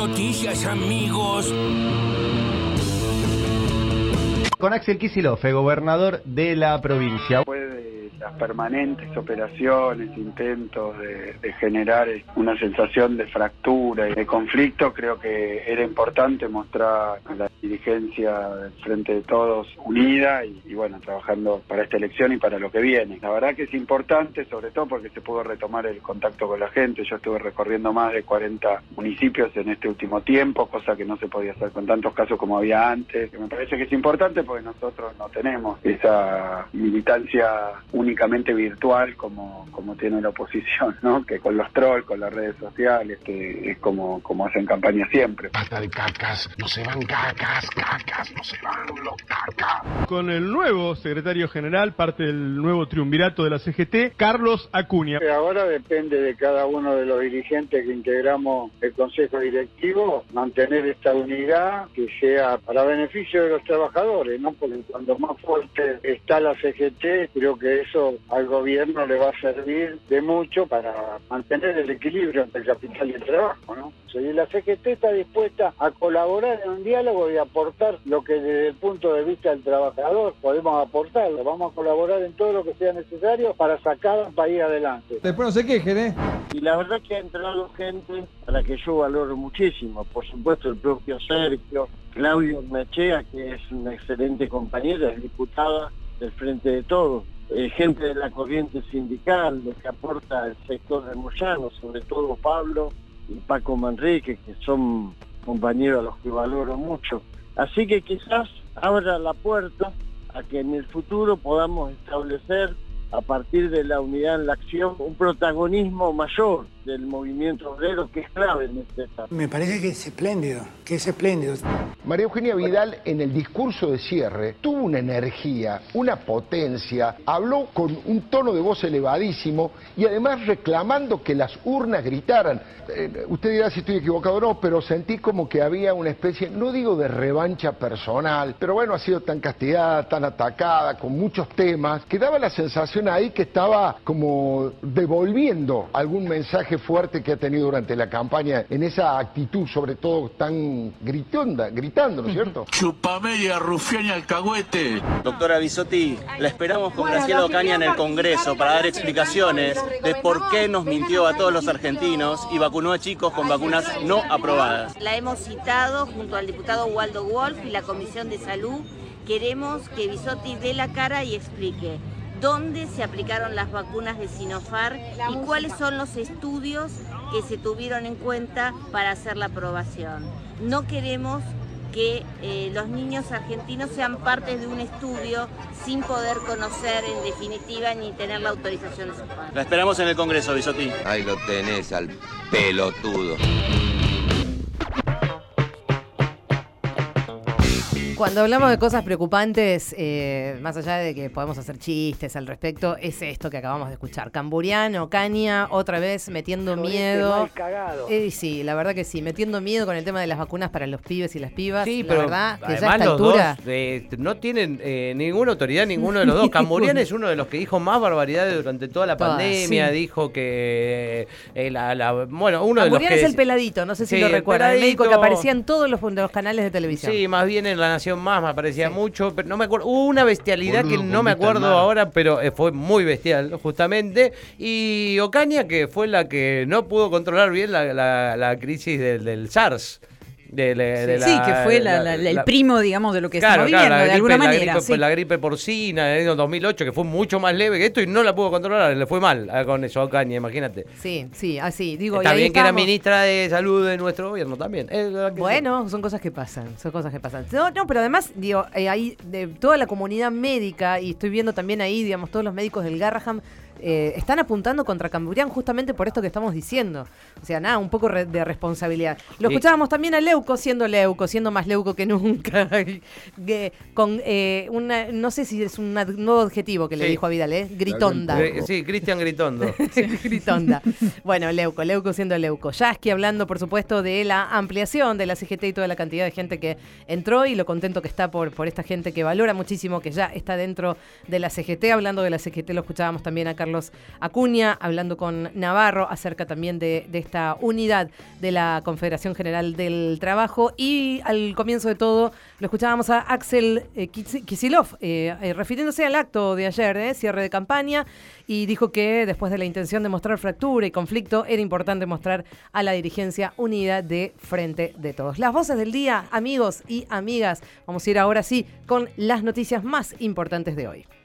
noticias, amigos. Con Axel Kicillof, gobernador de la provincia permanentes operaciones, intentos de, generar una sensación de fractura y de conflicto, creo que era importante mostrar a la dirigencia del Frente de Todos unida y, bueno, trabajando para esta elección y para lo que viene. La verdad que es importante, sobre todo porque se pudo retomar el contacto con la gente. Yo estuve recorriendo más de 40 municipios en este último tiempo, cosa que no se podía hacer con tantos casos como había antes. Me parece que es importante porque nosotros no tenemos esa militancia única únicamente virtual como, como tiene la oposición, ¿no? Que con los trolls, con las redes sociales, que es como, como hacen campaña siempre. Pata de cacas, no se van cacas, cacas, no se van los cacas. Con el nuevo secretario general, parte del nuevo triunvirato de la CGT, Carlos Acuña. Ahora depende de cada uno de los dirigentes que integramos el Consejo Directivo, mantener esta unidad que sea para beneficio de los trabajadores, ¿no? Porque cuando más fuerte está la CGT, creo que eso al gobierno le va a servir de mucho para mantener el equilibrio entre el capital y el trabajo, ¿no? Si la CGT está dispuesta a colaborar en un diálogo y aportar lo que desde el punto de vista del trabajador podemos aportar, vamos a colaborar en todo lo que sea necesario para sacar al país adelante. Después no se quejen, ¿eh? Y la verdad que ha entrado gente a la que yo valoro muchísimo, por supuesto el propio Sergio, Claudio Mechea, que es una excelente compañera, es diputada del Frente de Todos, eh, gente de la corriente sindical, lo que aporta el sector de Moyano, sobre todo Pablo y Paco Manrique, que son compañeros a los que valoro mucho. Así que quizás abra la puerta a que en el futuro podamos establecer a partir de la unidad en la acción un protagonismo mayor del movimiento obrero que es clave en este etapa. Me parece que es espléndido, que es espléndido. María Eugenia Vidal en el discurso de cierre tuvo una energía, una potencia, habló con un tono de voz elevadísimo y además reclamando que las urnas gritaran. Eh, usted dirá si estoy equivocado o no, pero sentí como que había una especie, no digo de revancha personal, pero bueno, ha sido tan castigada, tan atacada, con muchos temas, que daba la sensación ahí que estaba como devolviendo algún mensaje fuerte que ha tenido durante la campaña en esa actitud, sobre todo tan gritonda, ¿no es cierto? Chupamedia, rufián y alcahuete. Doctora Bisotti, la esperamos con Graciela Ocaña en el Congreso para dar explicaciones de por qué nos mintió a todos los argentinos y vacunó a chicos con vacunas no aprobadas. La hemos citado junto al diputado Waldo Wolf y la Comisión de Salud. Queremos que Bisotti dé la cara y explique dónde se aplicaron las vacunas de Sinofar y cuáles son los estudios que se tuvieron en cuenta para hacer la aprobación. No queremos que eh, los niños argentinos sean parte de un estudio sin poder conocer en definitiva ni tener la autorización de sus padres. La esperamos en el Congreso, Bisotti. Ahí lo tenés al pelotudo. Cuando hablamos de cosas preocupantes, eh, más allá de que podemos hacer chistes al respecto, es esto que acabamos de escuchar. Camburiano, Caña, otra vez metiendo miedo. Eh, sí, la verdad que sí, metiendo miedo con el tema de las vacunas para los pibes y las pibas. Sí, la verdad que ya a esta altura... Eh, no tienen ninguna autoridad ninguno de los dos. Camburiano es uno de los que dijo más barbaridades durante toda la pandemia. Dijo que la, bueno, uno de los que es el peladito, no sé si lo recuerdan, el médico que aparecía en todos los, los canales de televisión. Sí, más bien en la Nación más, me parecía mucho, pero no me acuerdo. Hubo una bestialidad que no me acuerdo ahora, pero eh, fue muy bestial, justamente. Y Ocaña, que fue la que no pudo controlar bien la, la, crisis del, del SARS sí, que fue el primo, digamos, de lo que estamos viviendo, de alguna manera. La gripe porcina del año 2008, que fue mucho más leve que esto y no la pudo controlar, le fue mal con eso a Caña, imagínate. Sí, sí, así. Digo, Está bien que era ministra de salud de nuestro gobierno también. bueno, son cosas que pasan, son cosas que pasan. No, no pero además, digo, eh, ahí de toda la comunidad médica, y estoy viendo también ahí, digamos, todos los médicos del Garraham eh, están apuntando contra Camburián justamente por esto que estamos diciendo. O sea, nada, un poco de responsabilidad. Lo escuchábamos también a Leuco siendo Leuco, siendo más Leuco que nunca. con eh, una, no sé si es un nuevo adjetivo que le dijo a Vidal, ¿eh? Gritonda. Sí, Cristian Gritondo. Gritonda. Bueno, Leuco, Leuco siendo Leuco. Yasky hablando, por supuesto, de la ampliación de la CGT y toda la cantidad de gente que entró y lo contento que está por, por esta gente que valora muchísimo que ya está dentro de la CGT. Hablando de la CGT, lo escuchábamos también a Carlos Carlos Acuña, hablando con Navarro acerca también de, esta unidad de la Confederación General del Trabajo. Y al comienzo de todo lo escuchábamos a Axel eh, Kisilov, eh, eh, refiriéndose al acto de ayer, cierre de campaña, y dijo que después de la intención de mostrar fractura y conflicto, era importante mostrar a la dirigencia unidad de frente de todos. Las voces del día, amigos y amigas. Vamos a ir ahora sí con las noticias más importantes de hoy.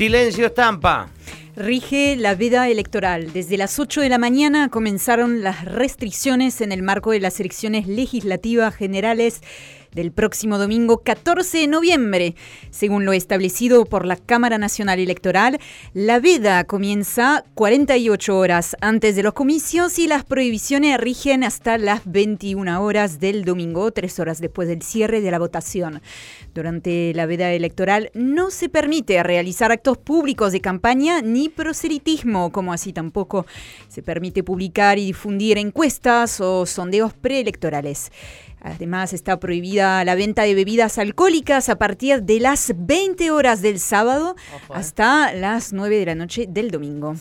Silencio estampa. Rige la veda electoral. Desde las 8 de la mañana comenzaron las restricciones en el marco de las elecciones legislativas generales del próximo domingo 14 de noviembre. Según lo establecido por la Cámara Nacional Electoral, la veda comienza 48 horas antes de los comicios y las prohibiciones rigen hasta las 21 horas del domingo, tres horas después del cierre de la votación. Durante la veda electoral no se permite realizar actos públicos de campaña ni proselitismo, como así tampoco se permite publicar y difundir encuestas o sondeos preelectorales. Además, está prohibida la venta de bebidas alcohólicas a partir de las 20 horas del sábado hasta las 9 de la noche del domingo.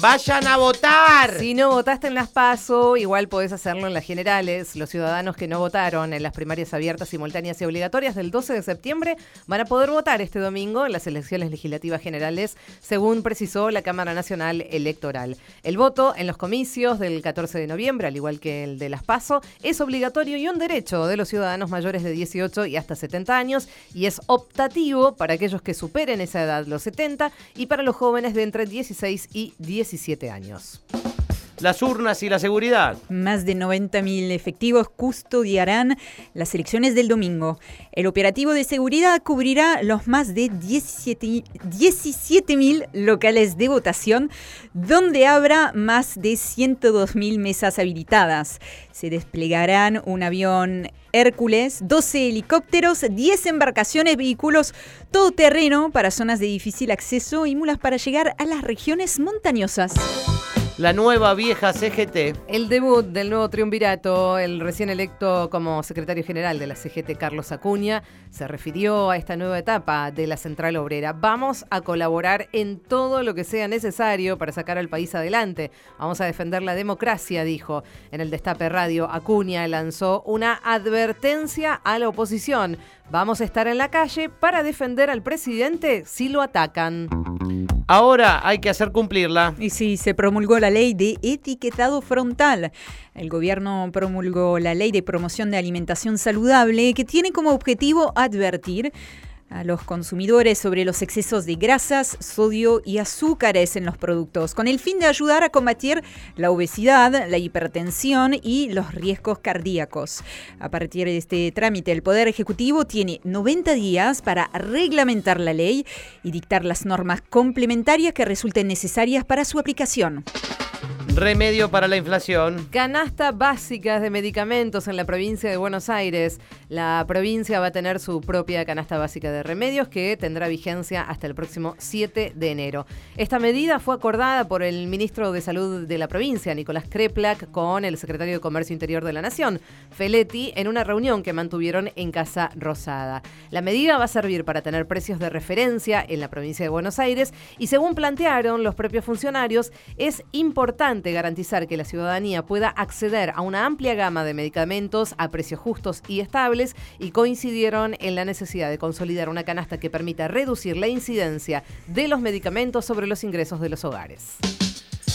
Vayan a votar. Si no votaste en las PASO, igual podés hacerlo en las generales. Los ciudadanos que no votaron en las primarias abiertas, simultáneas y obligatorias del 12 de septiembre van a poder votar este domingo en las elecciones legislativas generales, según precisó la Cámara Nacional Electoral. El voto en los comicios del 14 de noviembre, al igual que el de las PASO, es obligatorio y un derecho de los ciudadanos mayores de 18 y hasta 70 años y es optativo para aquellos que superen esa edad, los 70, y para los jóvenes de entre 16 y 18 17 años las urnas y la seguridad. Más de 90.000 efectivos custodiarán las elecciones del domingo. El operativo de seguridad cubrirá los más de 17.000 locales de votación, donde habrá más de 102.000 mesas habilitadas. Se desplegarán un avión Hércules, 12 helicópteros, 10 embarcaciones, vehículos todoterreno para zonas de difícil acceso y mulas para llegar a las regiones montañosas la nueva vieja CGT. El debut del nuevo triunvirato, el recién electo como secretario general de la CGT, Carlos Acuña, se refirió a esta nueva etapa de la Central Obrera. Vamos a colaborar en todo lo que sea necesario para sacar al país adelante. Vamos a defender la democracia, dijo. En el Destape Radio, Acuña lanzó una advertencia a la oposición. Vamos a estar en la calle para defender al presidente si lo atacan. Ahora hay que hacer cumplirla. Y sí, se promulgó la ley de etiquetado frontal. El gobierno promulgó la ley de promoción de alimentación saludable que tiene como objetivo advertir a los consumidores sobre los excesos de grasas, sodio y azúcares en los productos, con el fin de ayudar a combatir la obesidad, la hipertensión y los riesgos cardíacos. A partir de este trámite, el Poder Ejecutivo tiene 90 días para reglamentar la ley y dictar las normas complementarias que resulten necesarias para su aplicación. Remedio para la inflación. Canasta básicas de medicamentos en la provincia de Buenos Aires. La provincia va a tener su propia canasta básica de remedios que tendrá vigencia hasta el próximo 7 de enero. Esta medida fue acordada por el ministro de Salud de la provincia, Nicolás Kreplak, con el secretario de Comercio Interior de la Nación, Feletti, en una reunión que mantuvieron en Casa Rosada. La medida va a servir para tener precios de referencia en la provincia de Buenos Aires y según plantearon los propios funcionarios, es importante garantizar que la ciudadanía pueda acceder a una amplia gama de medicamentos a precios justos y estables y coincidieron en la necesidad de consolidar una canasta que permita reducir la incidencia de los medicamentos sobre los ingresos de los hogares.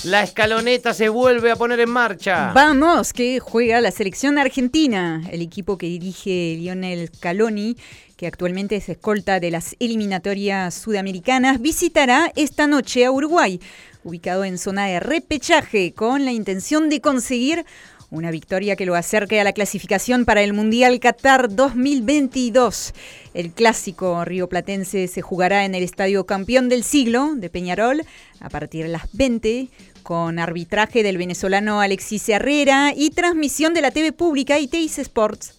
La escaloneta se vuelve a poner en marcha. Vamos, que juega la selección argentina. El equipo que dirige Lionel Caloni, que actualmente es escolta de las eliminatorias sudamericanas, visitará esta noche a Uruguay ubicado en zona de repechaje, con la intención de conseguir una victoria que lo acerque a la clasificación para el Mundial Qatar 2022. El clásico rioplatense se jugará en el Estadio Campeón del Siglo de Peñarol a partir de las 20 con arbitraje del venezolano Alexis Herrera y transmisión de la TV pública y Teis Sports.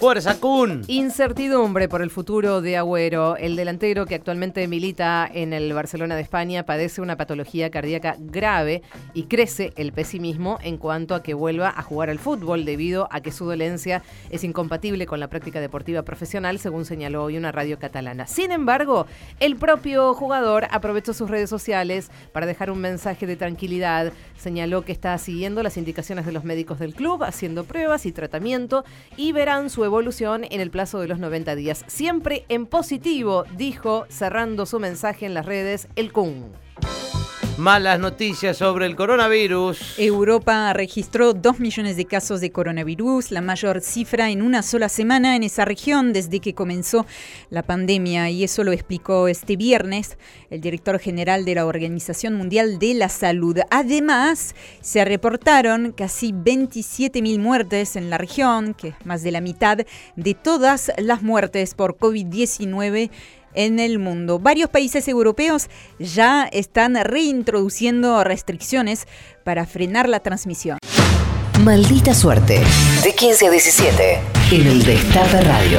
Fuerza Kun. Incertidumbre por el futuro de Agüero. El delantero que actualmente milita en el Barcelona de España padece una patología cardíaca grave y crece el pesimismo en cuanto a que vuelva a jugar al fútbol debido a que su dolencia es incompatible con la práctica deportiva profesional, según señaló hoy una radio catalana. Sin embargo, el propio jugador aprovechó sus redes sociales para dejar un mensaje de tranquilidad. Señaló que está siguiendo las indicaciones de los médicos del club, haciendo pruebas y tratamiento y verán su evolución en el plazo de los 90 días. Siempre en positivo, dijo, cerrando su mensaje en las redes, el Kun. Malas noticias sobre el coronavirus. Europa registró 2 millones de casos de coronavirus, la mayor cifra en una sola semana en esa región desde que comenzó la pandemia. Y eso lo explicó este viernes el director general de la Organización Mundial de la Salud. Además, se reportaron casi 27.000 muertes en la región, que es más de la mitad de todas las muertes por COVID-19 en el mundo. Varios países europeos ya están reintroduciendo restricciones para frenar la transmisión. Maldita suerte. De 15 a 17 en el Destape Radio.